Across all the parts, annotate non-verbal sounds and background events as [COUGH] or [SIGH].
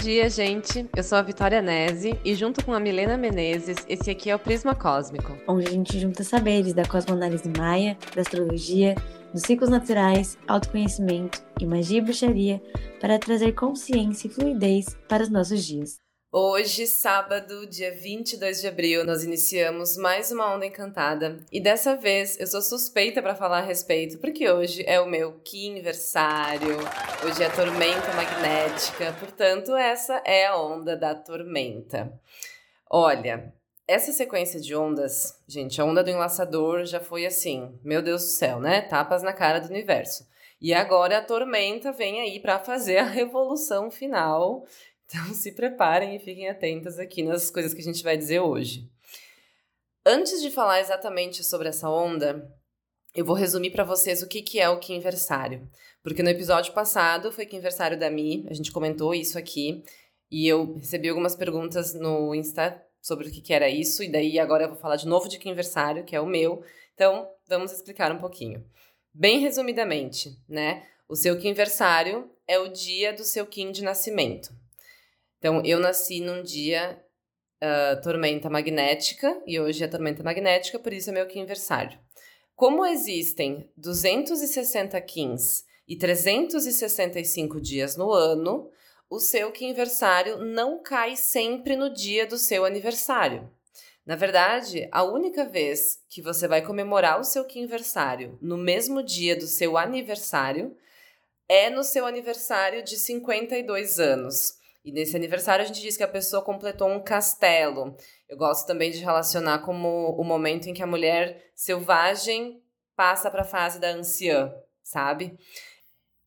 dia, gente. Eu sou a Vitória Nese e junto com a Milena Menezes, esse aqui é o Prisma Cósmico. Onde a gente junta saberes da cosmoanálise maia, da astrologia, dos ciclos naturais, autoconhecimento e magia e bruxaria para trazer consciência e fluidez para os nossos dias. Hoje, sábado, dia 22 de abril, nós iniciamos mais uma onda encantada. E dessa vez eu sou suspeita para falar a respeito, porque hoje é o meu aniversário. Hoje é a tormenta magnética, portanto, essa é a onda da tormenta. Olha, essa sequência de ondas, gente, a onda do enlaçador já foi assim, meu Deus do céu, né? Tapas na cara do universo. E agora a tormenta vem aí para fazer a revolução final então [LAUGHS] se preparem e fiquem atentas aqui nas coisas que a gente vai dizer hoje. Antes de falar exatamente sobre essa onda, eu vou resumir para vocês o que, que é o Kinversário. Porque no episódio passado foi Kinversário da Mi, a gente comentou isso aqui, e eu recebi algumas perguntas no Insta sobre o que, que era isso, e daí agora eu vou falar de novo de Kinversário, que é o meu. Então, vamos explicar um pouquinho. Bem resumidamente, né? O seu Kinversário é o dia do seu Kim de nascimento. Então, eu nasci num dia uh, tormenta magnética, e hoje é tormenta magnética, por isso é meu aniversário. Como existem 260 Kins e 365 dias no ano, o seu aniversário não cai sempre no dia do seu aniversário. Na verdade, a única vez que você vai comemorar o seu aniversário no mesmo dia do seu aniversário é no seu aniversário de 52 anos. E nesse aniversário a gente diz que a pessoa completou um castelo. Eu gosto também de relacionar como o momento em que a mulher selvagem passa para a fase da anciã, sabe?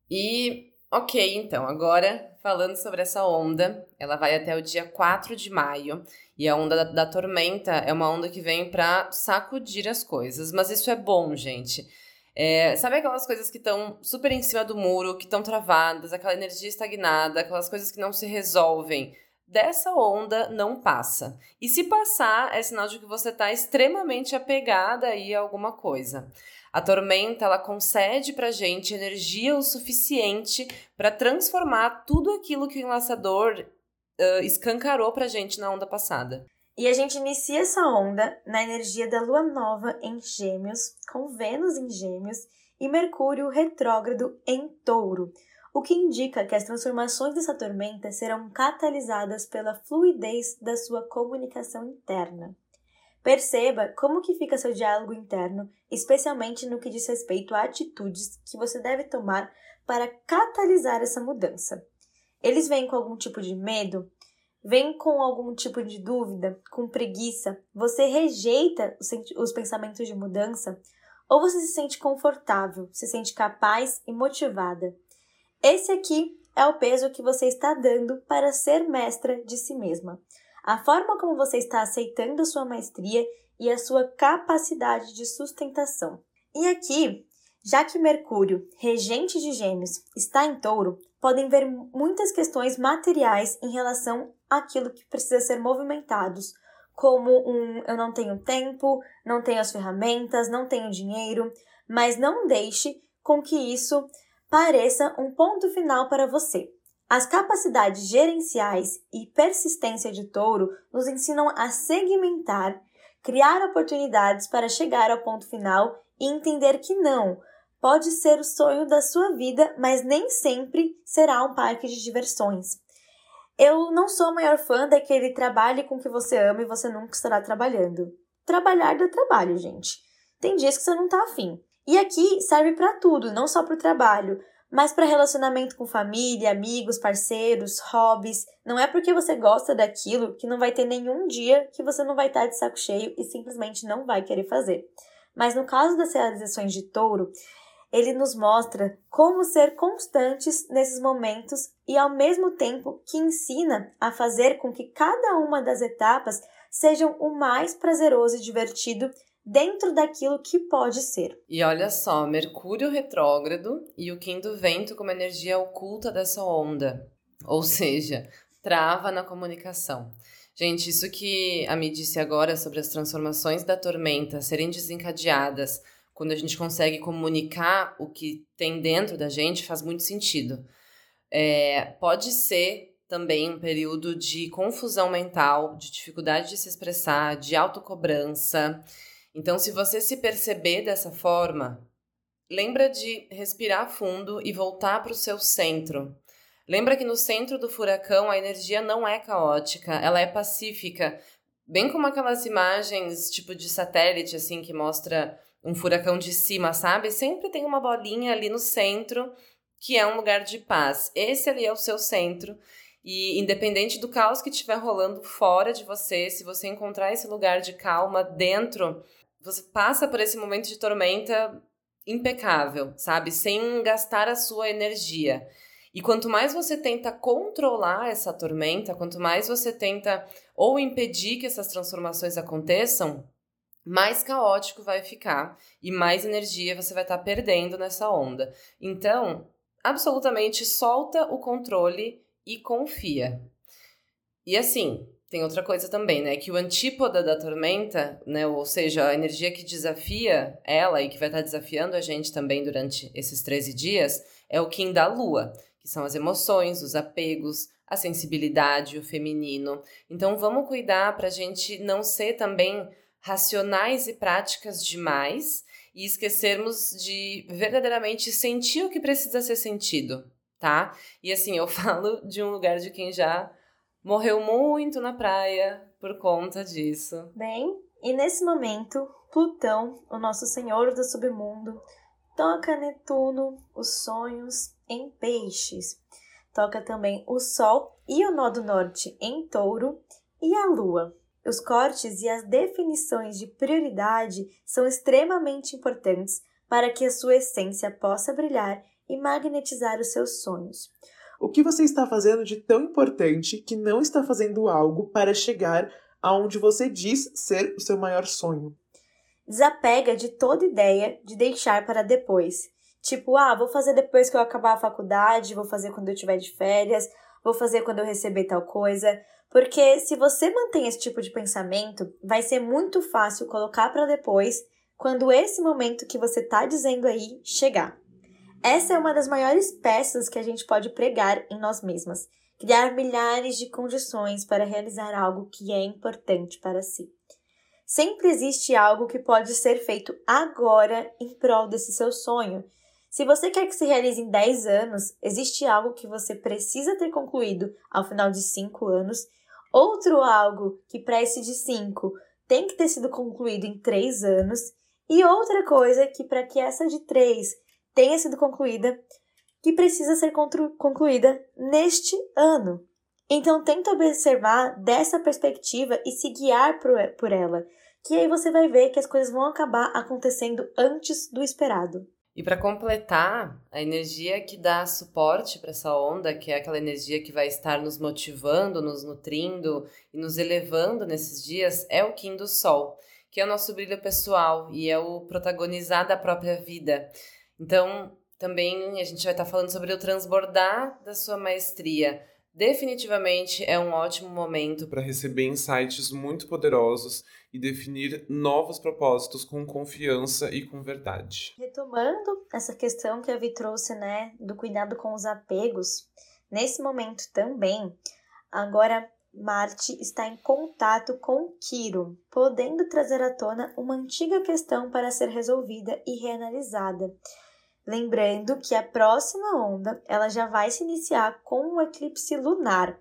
E ok, então, agora falando sobre essa onda, ela vai até o dia 4 de maio. E a onda da, da tormenta é uma onda que vem para sacudir as coisas. Mas isso é bom, gente é, sabe aquelas coisas que estão super em cima do muro, que estão travadas, aquela energia estagnada, aquelas coisas que não se resolvem? Dessa onda não passa. E se passar, é sinal de que você está extremamente apegada aí a alguma coisa. A tormenta ela concede para gente energia o suficiente para transformar tudo aquilo que o enlaçador uh, escancarou para gente na onda passada. E a gente inicia essa onda na energia da lua nova em Gêmeos, com Vênus em Gêmeos e Mercúrio retrógrado em Touro, o que indica que as transformações dessa tormenta serão catalisadas pela fluidez da sua comunicação interna. Perceba como que fica seu diálogo interno, especialmente no que diz respeito a atitudes que você deve tomar para catalisar essa mudança. Eles vêm com algum tipo de medo? Vem com algum tipo de dúvida, com preguiça, você rejeita os pensamentos de mudança ou você se sente confortável, se sente capaz e motivada. Esse aqui é o peso que você está dando para ser mestra de si mesma. A forma como você está aceitando a sua maestria e a sua capacidade de sustentação. E aqui, já que Mercúrio, regente de Gêmeos, está em Touro, podem ver muitas questões materiais em relação aquilo que precisa ser movimentados, como um eu não tenho tempo, não tenho as ferramentas, não tenho dinheiro, mas não deixe com que isso pareça um ponto final para você. As capacidades gerenciais e persistência de touro nos ensinam a segmentar, criar oportunidades para chegar ao ponto final e entender que não, pode ser o sonho da sua vida, mas nem sempre será um parque de diversões. Eu não sou a maior fã daquele trabalhe com que você ama e você nunca estará trabalhando. Trabalhar dá trabalho, gente. Tem dias que você não tá afim. E aqui serve para tudo, não só para o trabalho, mas para relacionamento com família, amigos, parceiros, hobbies. Não é porque você gosta daquilo que não vai ter nenhum dia que você não vai estar de saco cheio e simplesmente não vai querer fazer. Mas no caso das realizações de touro, ele nos mostra como ser constantes nesses momentos e, ao mesmo tempo, que ensina a fazer com que cada uma das etapas sejam o mais prazeroso e divertido dentro daquilo que pode ser. E olha só, Mercúrio retrógrado e o do vento como energia oculta dessa onda, ou seja, trava na comunicação. Gente, isso que a Mi disse agora sobre as transformações da tormenta serem desencadeadas quando a gente consegue comunicar o que tem dentro da gente, faz muito sentido. É, pode ser também um período de confusão mental, de dificuldade de se expressar, de autocobrança. Então, se você se perceber dessa forma, lembra de respirar fundo e voltar para o seu centro. Lembra que no centro do furacão a energia não é caótica, ela é pacífica, bem como aquelas imagens tipo de satélite assim que mostra um furacão de cima, sabe? Sempre tem uma bolinha ali no centro que é um lugar de paz. Esse ali é o seu centro e independente do caos que estiver rolando fora de você, se você encontrar esse lugar de calma dentro, você passa por esse momento de tormenta impecável, sabe? Sem gastar a sua energia. E quanto mais você tenta controlar essa tormenta, quanto mais você tenta ou impedir que essas transformações aconteçam, mais caótico vai ficar e mais energia você vai estar tá perdendo nessa onda. Então, absolutamente solta o controle e confia. E assim, tem outra coisa também, né? Que o antípoda da tormenta, né? Ou seja, a energia que desafia ela e que vai estar desafiando a gente também durante esses 13 dias, é o Kim da lua, que são as emoções, os apegos, a sensibilidade, o feminino. Então vamos cuidar para a gente não ser também racionais e práticas demais e esquecermos de verdadeiramente sentir o que precisa ser sentido tá? E assim, eu [LAUGHS] falo de um lugar de quem já morreu muito na praia por conta disso. Bem, e nesse momento, Plutão, o nosso senhor do submundo, toca Netuno, os sonhos, em peixes. Toca também o Sol e o Nó do Norte em touro e a Lua. Os cortes e as definições de prioridade são extremamente importantes para que a sua essência possa brilhar e magnetizar os seus sonhos. O que você está fazendo de tão importante que não está fazendo algo para chegar aonde você diz ser o seu maior sonho? Desapega de toda ideia de deixar para depois. Tipo, ah, vou fazer depois que eu acabar a faculdade, vou fazer quando eu estiver de férias, vou fazer quando eu receber tal coisa. Porque se você mantém esse tipo de pensamento, vai ser muito fácil colocar para depois quando esse momento que você está dizendo aí chegar. Essa é uma das maiores peças que a gente pode pregar em nós mesmas, criar milhares de condições para realizar algo que é importante para si. Sempre existe algo que pode ser feito agora em prol desse seu sonho. Se você quer que se realize em 10 anos, existe algo que você precisa ter concluído ao final de 5 anos, outro algo que para esse de 5 tem que ter sido concluído em 3 anos, e outra coisa que para que essa de 3 tenha sido concluída, que precisa ser concluída neste ano. Então, tenta observar dessa perspectiva e se guiar por ela, que aí você vai ver que as coisas vão acabar acontecendo antes do esperado. E para completar, a energia que dá suporte para essa onda, que é aquela energia que vai estar nos motivando, nos nutrindo e nos elevando nesses dias, é o Kim do Sol, que é o nosso brilho pessoal e é o protagonizar da própria vida. Então, também a gente vai estar falando sobre o transbordar da sua maestria. Definitivamente é um ótimo momento para receber insights muito poderosos e definir novos propósitos com confiança e com verdade. Retomando essa questão que a Vi trouxe, né, do cuidado com os apegos, nesse momento também, agora Marte está em contato com Quiro, podendo trazer à tona uma antiga questão para ser resolvida e reanalisada. Lembrando que a próxima onda ela já vai se iniciar com o eclipse lunar,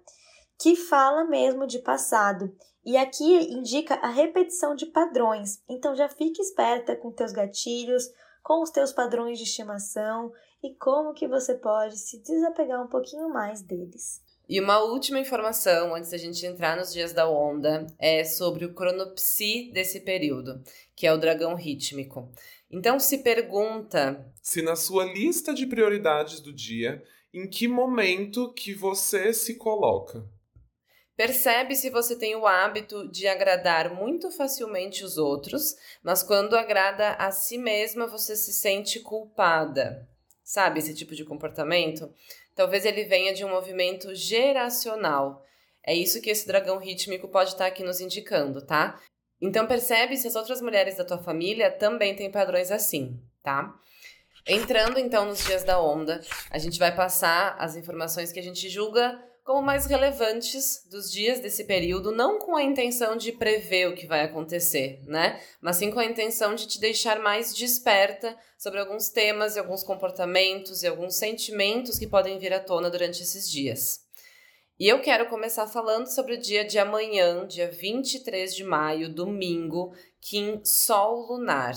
que fala mesmo de passado. E aqui indica a repetição de padrões. Então já fique esperta com teus gatilhos, com os teus padrões de estimação e como que você pode se desapegar um pouquinho mais deles. E uma última informação antes da gente entrar nos dias da onda é sobre o cronopsi desse período, que é o dragão rítmico. Então se pergunta se na sua lista de prioridades do dia, em que momento que você se coloca. Percebe se você tem o hábito de agradar muito facilmente os outros, mas quando agrada a si mesma você se sente culpada. Sabe esse tipo de comportamento? Talvez ele venha de um movimento geracional. É isso que esse dragão rítmico pode estar aqui nos indicando, tá? Então percebe se as outras mulheres da tua família também têm padrões assim, tá? Entrando então nos dias da onda, a gente vai passar as informações que a gente julga como mais relevantes dos dias desse período, não com a intenção de prever o que vai acontecer, né? Mas sim com a intenção de te deixar mais desperta sobre alguns temas e alguns comportamentos e alguns sentimentos que podem vir à tona durante esses dias. E eu quero começar falando sobre o dia de amanhã, dia 23 de maio, domingo, Kim Sol Lunar.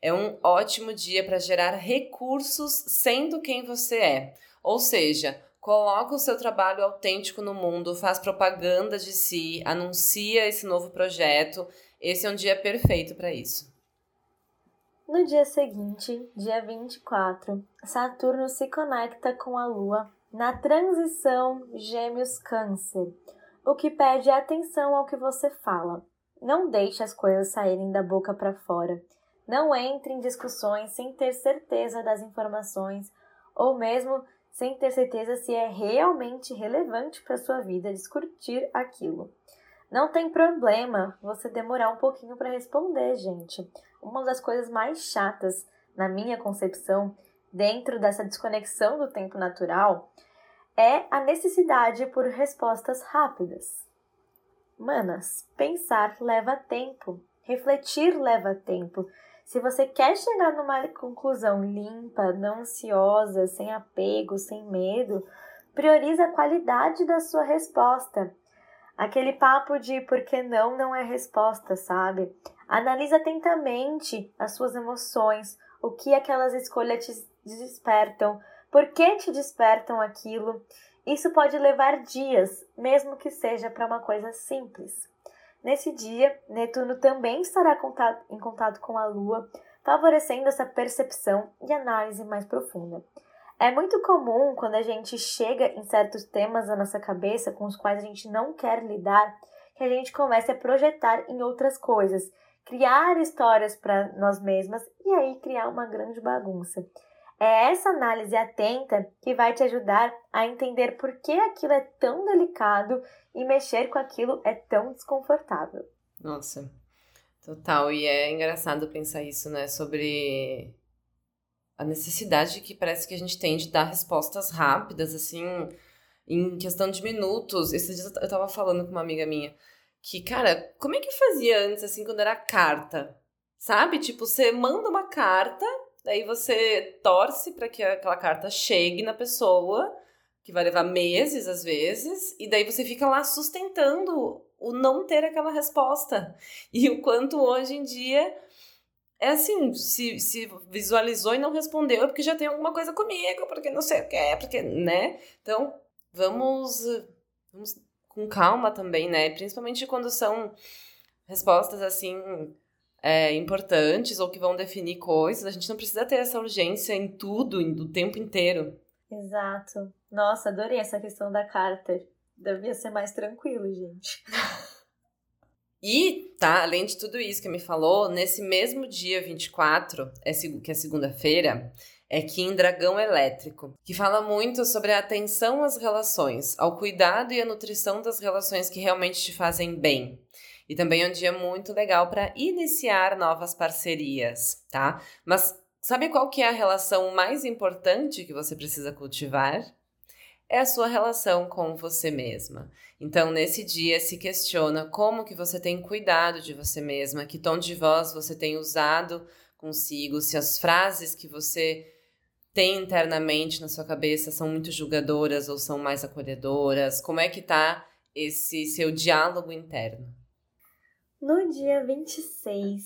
É um ótimo dia para gerar recursos sendo quem você é. Ou seja, coloca o seu trabalho autêntico no mundo, faz propaganda de si, anuncia esse novo projeto. Esse é um dia perfeito para isso. No dia seguinte, dia 24, Saturno se conecta com a Lua na transição Gêmeos-Câncer, o que pede atenção ao que você fala. Não deixe as coisas saírem da boca para fora. Não entre em discussões sem ter certeza das informações ou mesmo sem ter certeza se é realmente relevante para sua vida discutir aquilo. Não tem problema você demorar um pouquinho para responder, gente. Uma das coisas mais chatas, na minha concepção, dentro dessa desconexão do tempo natural, é a necessidade por respostas rápidas. Manas, pensar leva tempo, refletir leva tempo. Se você quer chegar numa conclusão limpa, não ansiosa, sem apego, sem medo, priorize a qualidade da sua resposta. Aquele papo de por que não não é resposta, sabe? Analise atentamente as suas emoções, o que aquelas escolhas te despertam, por que te despertam aquilo isso pode levar dias, mesmo que seja para uma coisa simples. Nesse dia, Netuno também estará em contato com a Lua, favorecendo essa percepção e análise mais profunda. É muito comum quando a gente chega em certos temas da nossa cabeça com os quais a gente não quer lidar, que a gente comece a projetar em outras coisas, criar histórias para nós mesmas e aí criar uma grande bagunça. É essa análise atenta que vai te ajudar a entender por que aquilo é tão delicado e mexer com aquilo é tão desconfortável. Nossa, total. E é engraçado pensar isso, né? Sobre a necessidade que parece que a gente tem de dar respostas rápidas, assim, em questão de minutos. Esses dias eu tava falando com uma amiga minha que, cara, como é que fazia antes, assim, quando era carta? Sabe? Tipo, você manda uma carta Daí você torce para que aquela carta chegue na pessoa, que vai levar meses às vezes, e daí você fica lá sustentando o não ter aquela resposta. E o quanto hoje em dia é assim, se, se visualizou e não respondeu é porque já tem alguma coisa comigo, porque não sei o que é, porque, né? Então, vamos, vamos com calma também, né? Principalmente quando são respostas assim é, importantes ou que vão definir coisas. A gente não precisa ter essa urgência em tudo, do tempo inteiro. Exato. Nossa, adorei essa questão da carta. Devia ser mais tranquilo, gente. [LAUGHS] E, tá, além de tudo isso que me falou, nesse mesmo dia 24, é, que é segunda-feira, é Kim Dragão Elétrico, que fala muito sobre a atenção às relações, ao cuidado e à nutrição das relações que realmente te fazem bem. E também é um dia muito legal para iniciar novas parcerias, tá? Mas sabe qual que é a relação mais importante que você precisa cultivar? É a sua relação com você mesma. Então, nesse dia, se questiona como que você tem cuidado de você mesma, que tom de voz você tem usado consigo, se as frases que você tem internamente na sua cabeça são muito julgadoras ou são mais acolhedoras, como é que tá esse seu diálogo interno. No dia 26,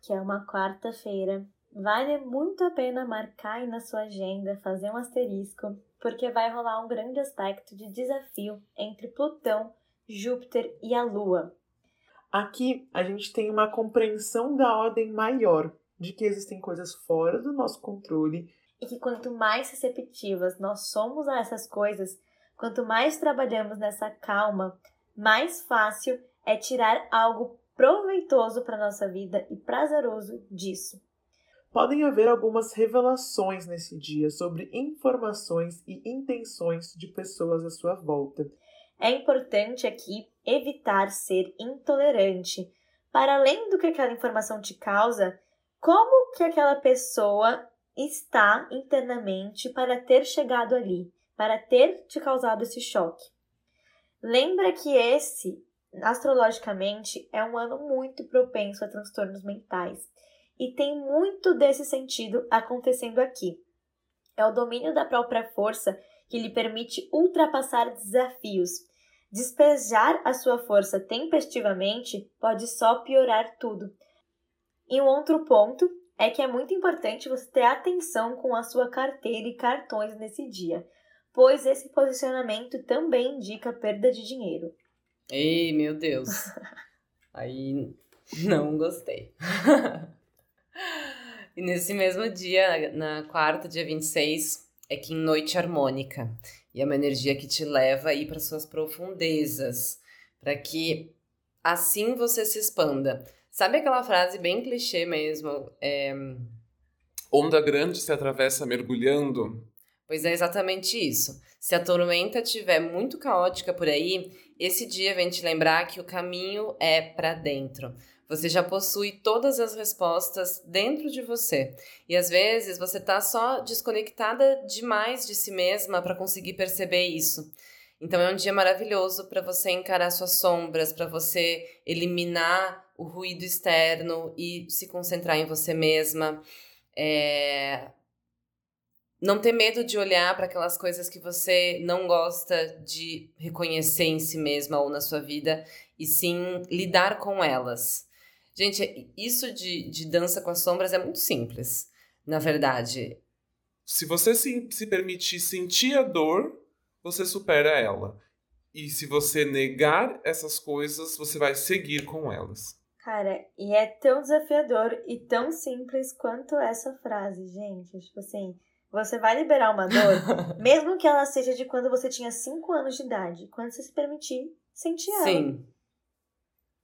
que é uma quarta-feira, vale muito a pena marcar aí na sua agenda, fazer um asterisco, porque vai rolar um grande aspecto de desafio entre Plutão, Júpiter e a Lua. Aqui a gente tem uma compreensão da ordem maior, de que existem coisas fora do nosso controle. E que quanto mais receptivas nós somos a essas coisas, quanto mais trabalhamos nessa calma, mais fácil é tirar algo proveitoso para nossa vida e prazeroso disso. Podem haver algumas revelações nesse dia sobre informações e intenções de pessoas à sua volta. É importante aqui evitar ser intolerante. Para além do que aquela informação te causa, como que aquela pessoa está internamente para ter chegado ali, para ter te causado esse choque. Lembra que esse, astrologicamente, é um ano muito propenso a transtornos mentais. E tem muito desse sentido acontecendo aqui. É o domínio da própria força que lhe permite ultrapassar desafios. Despejar a sua força tempestivamente pode só piorar tudo. E um outro ponto é que é muito importante você ter atenção com a sua carteira e cartões nesse dia, pois esse posicionamento também indica perda de dinheiro. Ei, meu Deus. [LAUGHS] Aí não gostei. [LAUGHS] e nesse mesmo dia, na quarta, dia 26, é que em noite harmônica. E é uma energia que te leva aí para suas profundezas, para que assim você se expanda. Sabe aquela frase bem clichê mesmo? É... Onda grande se atravessa mergulhando. Pois é exatamente isso. Se a tormenta estiver muito caótica por aí, esse dia vem te lembrar que o caminho é para dentro. Você já possui todas as respostas dentro de você. E às vezes você está só desconectada demais de si mesma para conseguir perceber isso. Então é um dia maravilhoso para você encarar suas sombras, para você eliminar o ruído externo e se concentrar em você mesma. É... Não ter medo de olhar para aquelas coisas que você não gosta de reconhecer em si mesma ou na sua vida, e sim lidar com elas. Gente, isso de, de dança com as sombras é muito simples, na verdade. Se você se, se permitir sentir a dor, você supera ela. E se você negar essas coisas, você vai seguir com elas. Cara, e é tão desafiador e tão simples quanto essa frase, gente. Tipo assim, você vai liberar uma dor, [LAUGHS] mesmo que ela seja de quando você tinha 5 anos de idade, quando você se permitir sentir ela. Sim.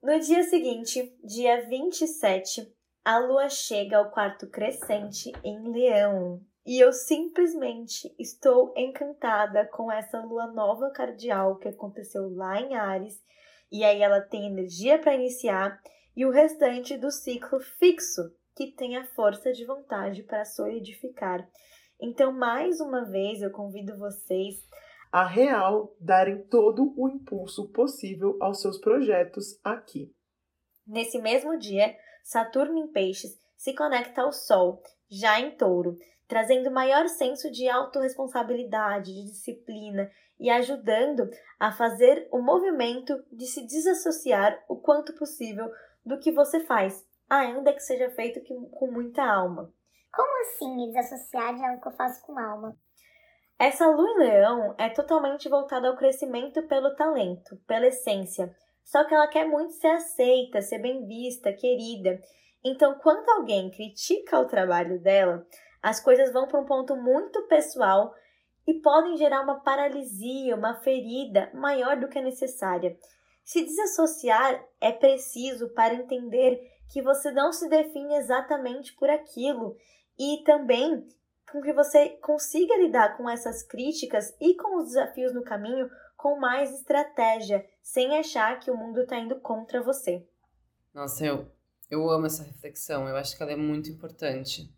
No dia seguinte, dia 27, a lua chega ao quarto crescente em Leão. E eu simplesmente estou encantada com essa lua nova cardial que aconteceu lá em Ares. E aí ela tem energia para iniciar e o restante do ciclo fixo, que tem a força de vontade para solidificar. Então, mais uma vez, eu convido vocês a real darem todo o impulso possível aos seus projetos aqui. Nesse mesmo dia, Saturno em Peixes se conecta ao Sol, já em Touro, trazendo maior senso de autorresponsabilidade, de disciplina e ajudando a fazer o movimento de se desassociar o quanto possível do que você faz, ainda que seja feito com muita alma. Como assim me desassociar de algo que eu faço com alma? Essa lua em leão é totalmente voltada ao crescimento pelo talento, pela essência. Só que ela quer muito ser aceita, ser bem vista, querida. Então, quando alguém critica o trabalho dela, as coisas vão para um ponto muito pessoal e podem gerar uma paralisia, uma ferida maior do que a necessária. Se desassociar é preciso para entender que você não se define exatamente por aquilo e também com que você consiga lidar com essas críticas e com os desafios no caminho com mais estratégia, sem achar que o mundo está indo contra você. Nossa, eu, eu amo essa reflexão, eu acho que ela é muito importante.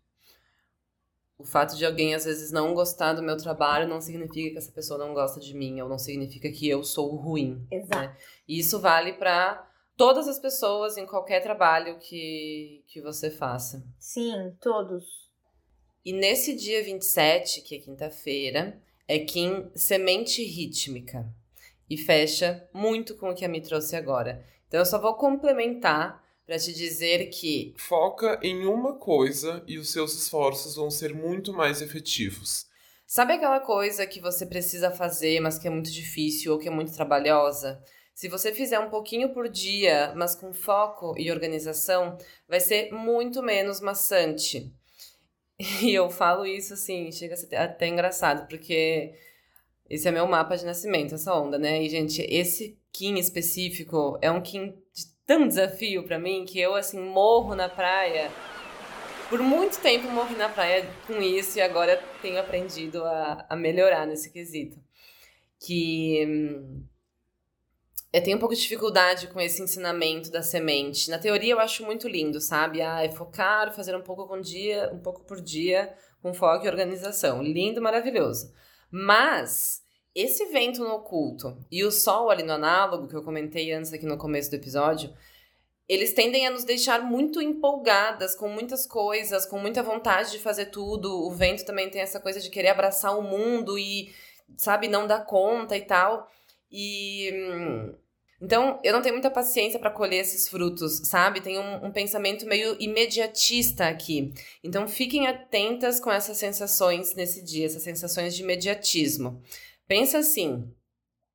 O fato de alguém às vezes não gostar do meu trabalho não significa que essa pessoa não gosta de mim, ou não significa que eu sou ruim. Né? Exato. Né? E isso vale para todas as pessoas em qualquer trabalho que, que você faça. Sim, todos. E nesse dia 27, que é quinta-feira, é Kim Semente Rítmica. E fecha muito com o que a Mi trouxe agora. Então eu só vou complementar para te dizer que. Foca em uma coisa e os seus esforços vão ser muito mais efetivos. Sabe aquela coisa que você precisa fazer, mas que é muito difícil ou que é muito trabalhosa? Se você fizer um pouquinho por dia, mas com foco e organização, vai ser muito menos maçante. [LAUGHS] E eu falo isso assim, chega a ser até engraçado, porque esse é meu mapa de nascimento, essa onda, né? E, gente, esse Kim específico é um Kim tão desafio para mim que eu, assim, morro na praia. Por muito tempo morri na praia com isso e agora tenho aprendido a, a melhorar nesse quesito. Que hum, eu tenho um pouco de dificuldade com esse ensinamento da semente. Na teoria eu acho muito lindo, sabe? Ah, é focar, fazer um pouco com dia, um pouco por dia, com foco e organização. Lindo, maravilhoso. Mas esse vento no oculto e o sol ali no análogo, que eu comentei antes aqui no começo do episódio, eles tendem a nos deixar muito empolgadas com muitas coisas, com muita vontade de fazer tudo. O vento também tem essa coisa de querer abraçar o mundo e, sabe, não dar conta e tal. E. Hum, então, eu não tenho muita paciência para colher esses frutos, sabe? Tem um, um, pensamento meio imediatista aqui. Então, fiquem atentas com essas sensações nesse dia, essas sensações de imediatismo. Pensa assim: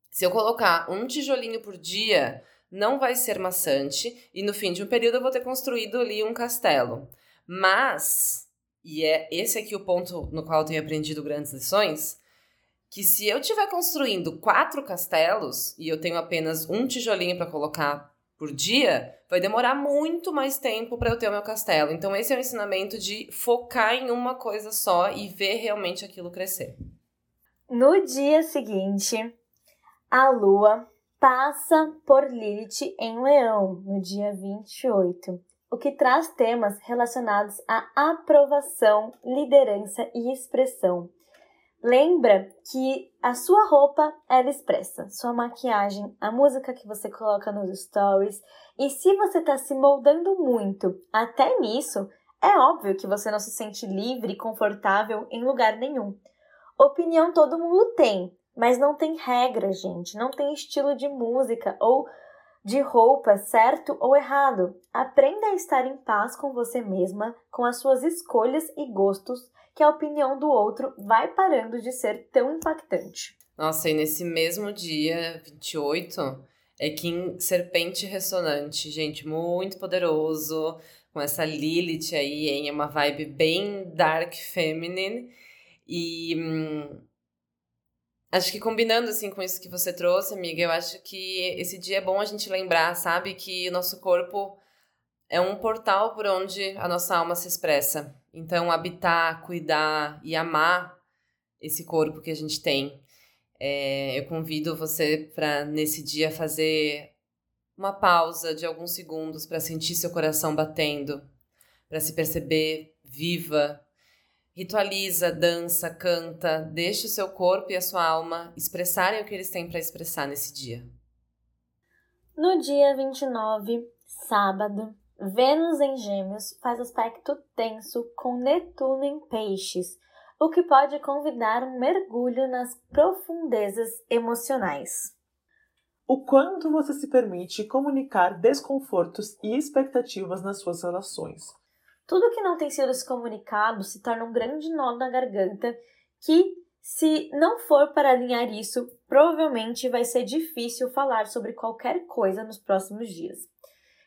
se eu colocar um tijolinho por dia, não vai ser maçante e no fim de um período eu vou ter construído ali um castelo. Mas, e é esse aqui o ponto no qual eu tenho aprendido grandes lições, que se eu estiver construindo quatro castelos e eu tenho apenas um tijolinho para colocar por dia, vai demorar muito mais tempo para eu ter o meu castelo. Então esse é o ensinamento de focar em uma coisa só e ver realmente aquilo crescer. No dia seguinte, a lua passa por Lilith em Leão, no dia 28, o que traz temas relacionados à aprovação, liderança e expressão. Lembra que a sua roupa ela expressa, sua maquiagem, a música que você coloca nos stories, e se você está se moldando muito até nisso, é óbvio que você não se sente livre e confortável em lugar nenhum. Opinião todo mundo tem, mas não tem regra, gente, não tem estilo de música ou de roupa certo ou errado. Aprenda a estar em paz com você mesma, com as suas escolhas e gostos, que a opinião do outro vai parando de ser tão impactante. Nossa, e nesse mesmo dia, 28, é Kim Serpente Ressonante, gente, muito poderoso, com essa Lilith aí, hein? É uma vibe bem dark feminine. E hum, Acho que combinando assim com isso que você trouxe, amiga, eu acho que esse dia é bom a gente lembrar, sabe, que o nosso corpo é um portal por onde a nossa alma se expressa. Então, habitar, cuidar e amar esse corpo que a gente tem. É, eu convido você para nesse dia fazer uma pausa de alguns segundos para sentir seu coração batendo, para se perceber viva, Ritualiza, dança, canta, deixe o seu corpo e a sua alma expressarem o que eles têm para expressar nesse dia. No dia 29, sábado, Vênus em Gêmeos faz aspecto tenso com Netuno em Peixes, o que pode convidar um mergulho nas profundezas emocionais. O quanto você se permite comunicar desconfortos e expectativas nas suas relações. Tudo que não tem sido se comunicado se torna um grande nó na garganta que, se não for para alinhar isso, provavelmente vai ser difícil falar sobre qualquer coisa nos próximos dias.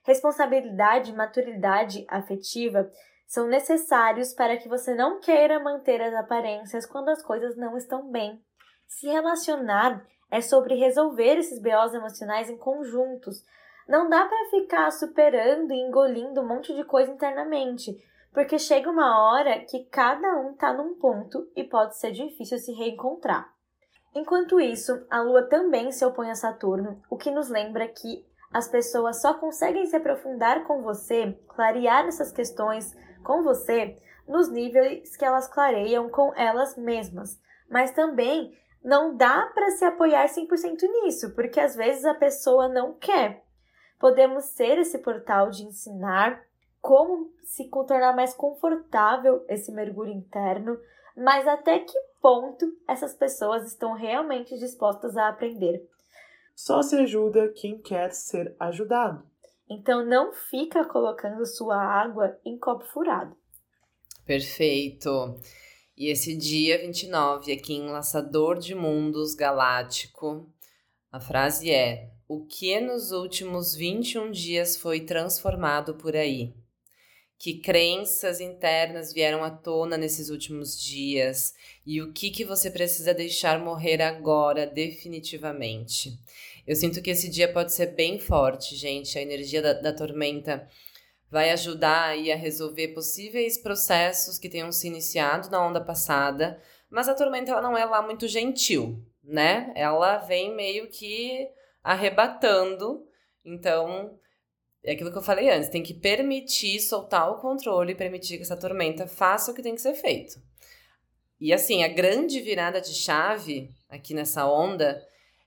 Responsabilidade e maturidade afetiva são necessários para que você não queira manter as aparências quando as coisas não estão bem. Se relacionar é sobre resolver esses BOs emocionais em conjuntos, não dá para ficar superando e engolindo um monte de coisa internamente, porque chega uma hora que cada um tá num ponto e pode ser difícil se reencontrar. Enquanto isso, a Lua também se opõe a Saturno, o que nos lembra que as pessoas só conseguem se aprofundar com você, clarear essas questões com você, nos níveis que elas clareiam com elas mesmas. Mas também não dá para se apoiar 100% nisso, porque às vezes a pessoa não quer. Podemos ser esse portal de ensinar como se tornar mais confortável esse mergulho interno, mas até que ponto essas pessoas estão realmente dispostas a aprender. Só se ajuda quem quer ser ajudado. Então não fica colocando sua água em copo furado. Perfeito. E esse dia 29 aqui em Laçador de Mundos Galáctico, a frase é: o que nos últimos 21 dias foi transformado por aí? Que crenças internas vieram à tona nesses últimos dias? E o que, que você precisa deixar morrer agora, definitivamente? Eu sinto que esse dia pode ser bem forte, gente. A energia da, da tormenta vai ajudar aí a resolver possíveis processos que tenham se iniciado na onda passada, mas a tormenta ela não é lá muito gentil, né? Ela vem meio que arrebatando. Então, é aquilo que eu falei antes, tem que permitir soltar o controle, permitir que essa tormenta faça o que tem que ser feito. E assim, a grande virada de chave aqui nessa onda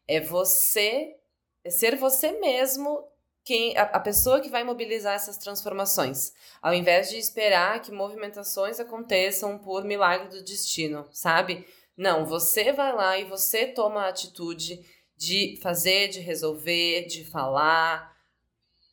é você é ser você mesmo quem a, a, pessoa que vai mobilizar essas transformações, ao invés de esperar que movimentações aconteçam por milagre do destino, sabe? Não, você vai lá e você toma a atitude de fazer, de resolver, de falar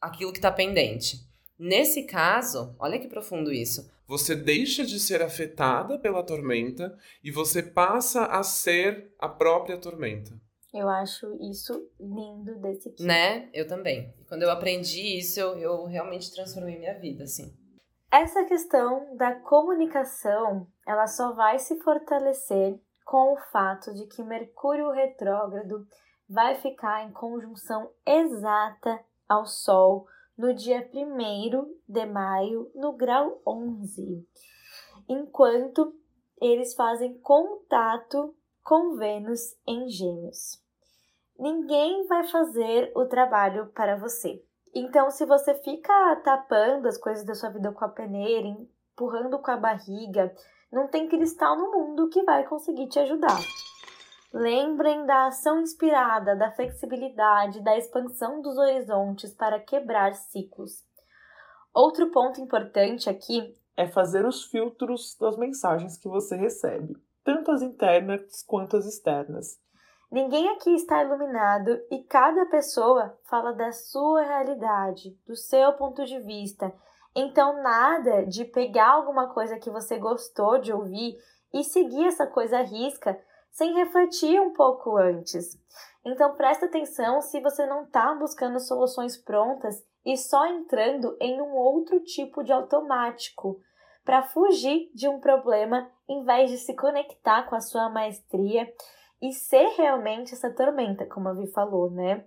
aquilo que está pendente. Nesse caso, olha que profundo isso. Você deixa de ser afetada pela tormenta e você passa a ser a própria tormenta. Eu acho isso lindo desse kit. Né? Eu também. Quando eu aprendi isso, eu, eu realmente transformei minha vida, assim. Essa questão da comunicação, ela só vai se fortalecer com o fato de que Mercúrio retrógrado vai ficar em conjunção exata ao Sol no dia 1 de maio, no grau 11, enquanto eles fazem contato com Vênus em Gêmeos. Ninguém vai fazer o trabalho para você. Então, se você fica tapando as coisas da sua vida com a peneira, empurrando com a barriga, não tem cristal no mundo que vai conseguir te ajudar. Lembrem da ação inspirada, da flexibilidade, da expansão dos horizontes para quebrar ciclos. Outro ponto importante aqui é fazer os filtros das mensagens que você recebe, tanto as internas quanto as externas. Ninguém aqui está iluminado e cada pessoa fala da sua realidade, do seu ponto de vista. Então, nada de pegar alguma coisa que você gostou de ouvir e seguir essa coisa à risca sem refletir um pouco antes. Então presta atenção se você não está buscando soluções prontas e só entrando em um outro tipo de automático para fugir de um problema em vez de se conectar com a sua maestria e ser realmente essa tormenta, como a Vi falou, né?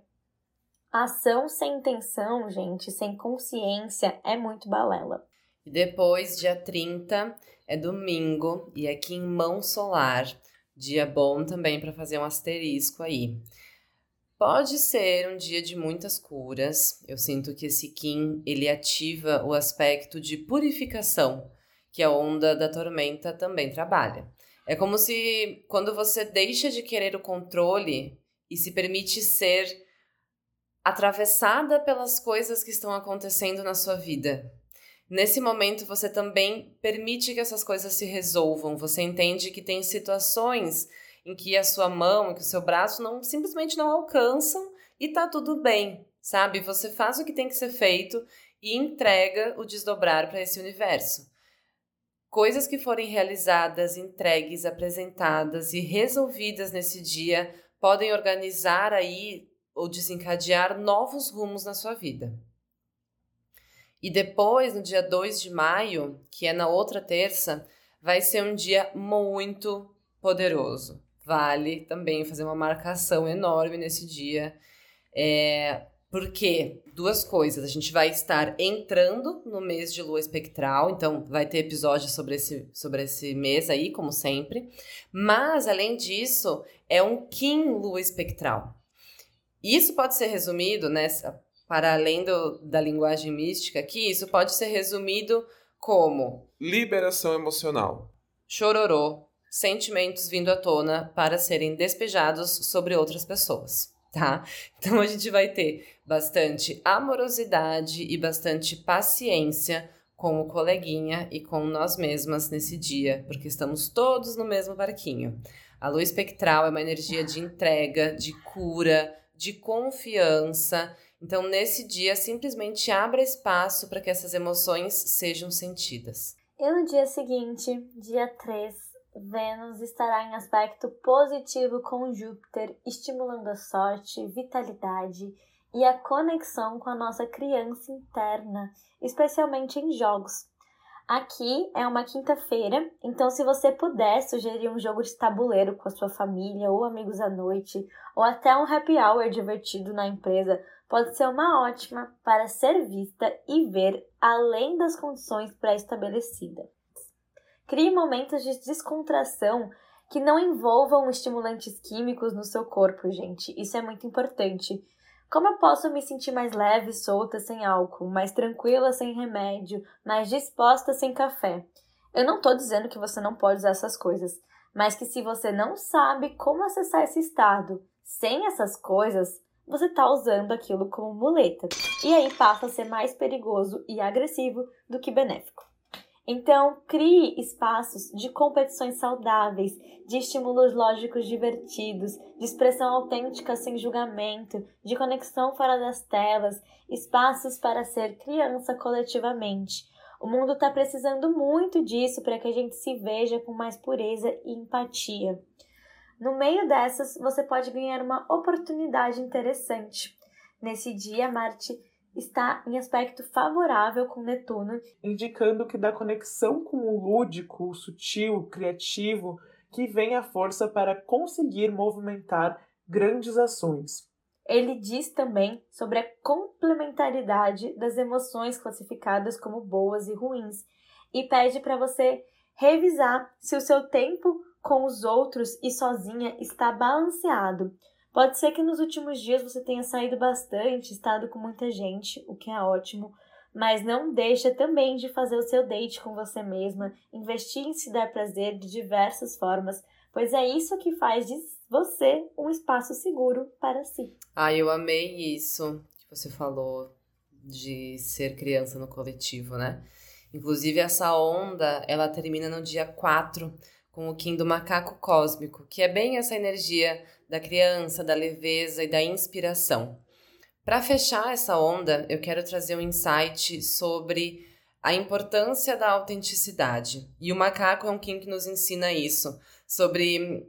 Ação sem intenção, gente, sem consciência, é muito balela. Depois, dia 30, é domingo e aqui em Mão Solar Dia bom também para fazer um asterisco aí. Pode ser um dia de muitas curas. Eu sinto que esse Kim, ele ativa o aspecto de purificação, que a onda da tormenta também trabalha. É como se quando você deixa de querer o controle e se permite ser atravessada pelas coisas que estão acontecendo na sua vida. Nesse momento, você também permite que essas coisas se resolvam. Você entende que tem situações em que a sua mão, que o seu braço não simplesmente não alcançam e tá tudo bem, sabe? Você faz o que tem que ser feito e entrega o desdobrar para esse universo. Coisas que forem realizadas, entregues, apresentadas e resolvidas nesse dia podem organizar aí ou desencadear novos rumos na sua vida. E depois, no dia 2 de maio, que é na outra terça, vai ser um dia muito poderoso. Vale também fazer uma marcação enorme nesse dia. É, porque duas coisas, a gente vai estar entrando no mês de lua espectral, então vai ter episódio sobre esse, sobre esse mês aí, como sempre. Mas, além disso, é um Kim lua espectral. Isso pode ser resumido, né? Para além do, da linguagem mística aqui, isso pode ser resumido como liberação emocional, chororô, sentimentos vindo à tona para serem despejados sobre outras pessoas, tá? [LAUGHS] Então a gente vai ter bastante amorosidade e bastante paciência com o coleguinha e com nós mesmas nesse dia, porque estamos todos no mesmo barquinho. A lua espectral é uma energia de entrega, de cura, de confiança então, nesse dia, simplesmente abra espaço para que essas emoções sejam sentidas. E no dia seguinte, dia 3, Vênus estará em aspecto positivo com Júpiter, estimulando a sorte, vitalidade e a conexão com a nossa criança interna, especialmente em jogos. Aqui é uma quinta-feira, então se você puder sugerir um jogo de tabuleiro com a sua família ou amigos à noite, ou até um happy hour divertido na empresa, pode ser uma ótima para ser vista e ver além das condições pré-estabelecidas. Crie momentos de descontração que não envolvam estimulantes químicos no seu corpo, gente. Isso é muito importante. Como eu posso me sentir mais leve, solta sem álcool, mais tranquila sem remédio, mais disposta sem café? Eu não estou dizendo que você não pode usar essas coisas, mas que se você não sabe como acessar esse estado sem essas coisas, você está usando aquilo como muleta. E aí passa a ser mais perigoso e agressivo do que benéfico. Então, crie espaços de competições saudáveis, de estímulos lógicos divertidos, de expressão autêntica sem julgamento, de conexão fora das telas, espaços para ser criança coletivamente. O mundo está precisando muito disso para que a gente se veja com mais pureza e empatia. No meio dessas, você pode ganhar uma oportunidade interessante. Nesse dia, Marte está em aspecto favorável com Netuno, indicando que da conexão com o lúdico, o sutil, o criativo, que vem a força para conseguir movimentar grandes ações. Ele diz também sobre a complementaridade das emoções classificadas como boas e ruins e pede para você revisar se o seu tempo com os outros e sozinha está balanceado Pode ser que nos últimos dias você tenha saído bastante, estado com muita gente, o que é ótimo, mas não deixa também de fazer o seu date com você mesma, investir em se dar prazer de diversas formas, pois é isso que faz de você um espaço seguro para si. Ah, eu amei isso que você falou de ser criança no coletivo, né? Inclusive essa onda, ela termina no dia 4 com o Kim do macaco cósmico, que é bem essa energia da criança, da leveza e da inspiração. Para fechar essa onda, eu quero trazer um insight sobre a importância da autenticidade. E o macaco é um Kim que nos ensina isso, sobre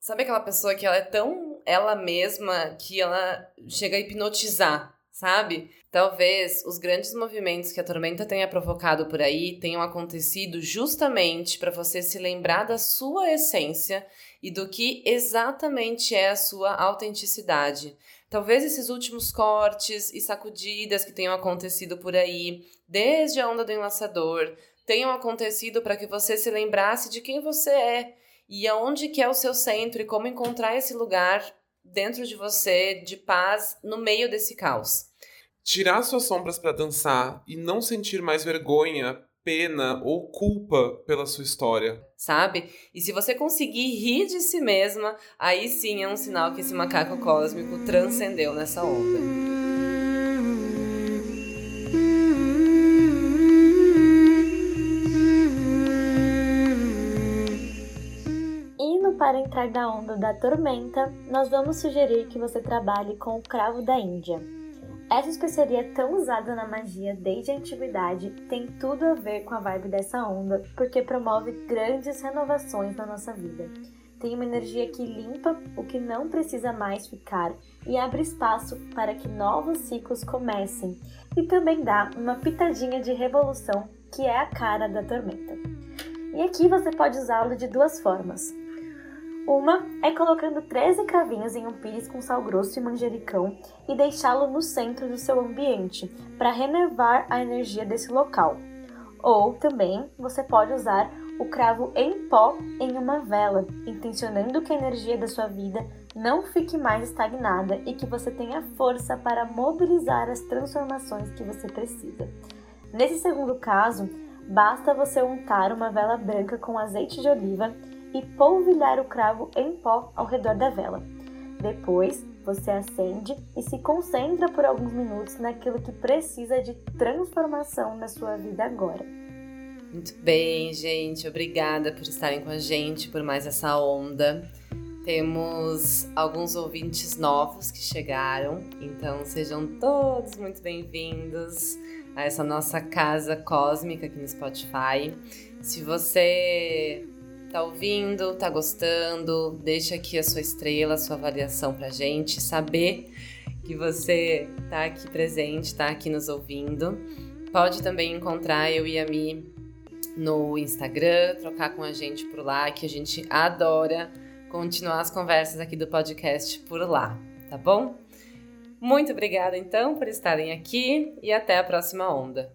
sabe aquela pessoa que ela é tão ela mesma que ela chega a hipnotizar, sabe? Talvez os grandes movimentos que a tormenta tenha provocado por aí tenham acontecido justamente para você se lembrar da sua essência e do que exatamente é a sua autenticidade. Talvez esses últimos cortes e sacudidas que tenham acontecido por aí, desde a onda do enlaçador, tenham acontecido para que você se lembrasse de quem você é e aonde que é o seu centro e como encontrar esse lugar dentro de você de paz no meio desse caos. Tirar suas sombras para dançar e não sentir mais vergonha pena ou culpa pela sua história. Sabe? E se você conseguir rir de si mesma, aí sim é um sinal que esse macaco cósmico transcendeu nessa onda. Para entrar na onda da tormenta, nós vamos sugerir que você trabalhe com o cravo da Índia. Essa especiaria tão usada na magia desde a antiguidade tem tudo a ver com a vibe dessa onda, porque promove grandes renovações na nossa vida. Tem uma energia que limpa o que não precisa mais ficar e abre espaço para que novos ciclos comecem, e também dá uma pitadinha de revolução, que é a cara da tormenta. E aqui você pode usá-lo de duas formas. Uma é colocando 13 cravinhos em um pires com sal grosso e manjericão e deixá-lo no centro do seu ambiente para renovar a energia desse local. Ou também você pode usar o cravo em pó em uma vela, intencionando que a energia da sua vida não fique mais estagnada e que você tenha força para mobilizar as transformações que você precisa. Nesse segundo caso, basta você untar uma vela branca com azeite de oliva e polvilhar o cravo em pó ao redor da vela. Depois, você acende e se concentra por alguns minutos naquilo que precisa de transformação na sua vida agora. Muito bem, gente. Obrigada por estarem com a gente por mais essa onda. Temos alguns ouvintes novos que chegaram, então sejam todos muito bem-vindos a essa nossa casa cósmica aqui no Spotify. Se você Tá ouvindo, tá gostando? Deixa aqui a sua estrela, a sua avaliação pra gente, saber que você tá aqui presente, tá aqui nos ouvindo. Pode também encontrar eu e a Mi no Instagram, trocar com a gente por lá, que a gente adora continuar as conversas aqui do podcast por lá, tá bom? Muito obrigada então por estarem aqui e até a próxima onda.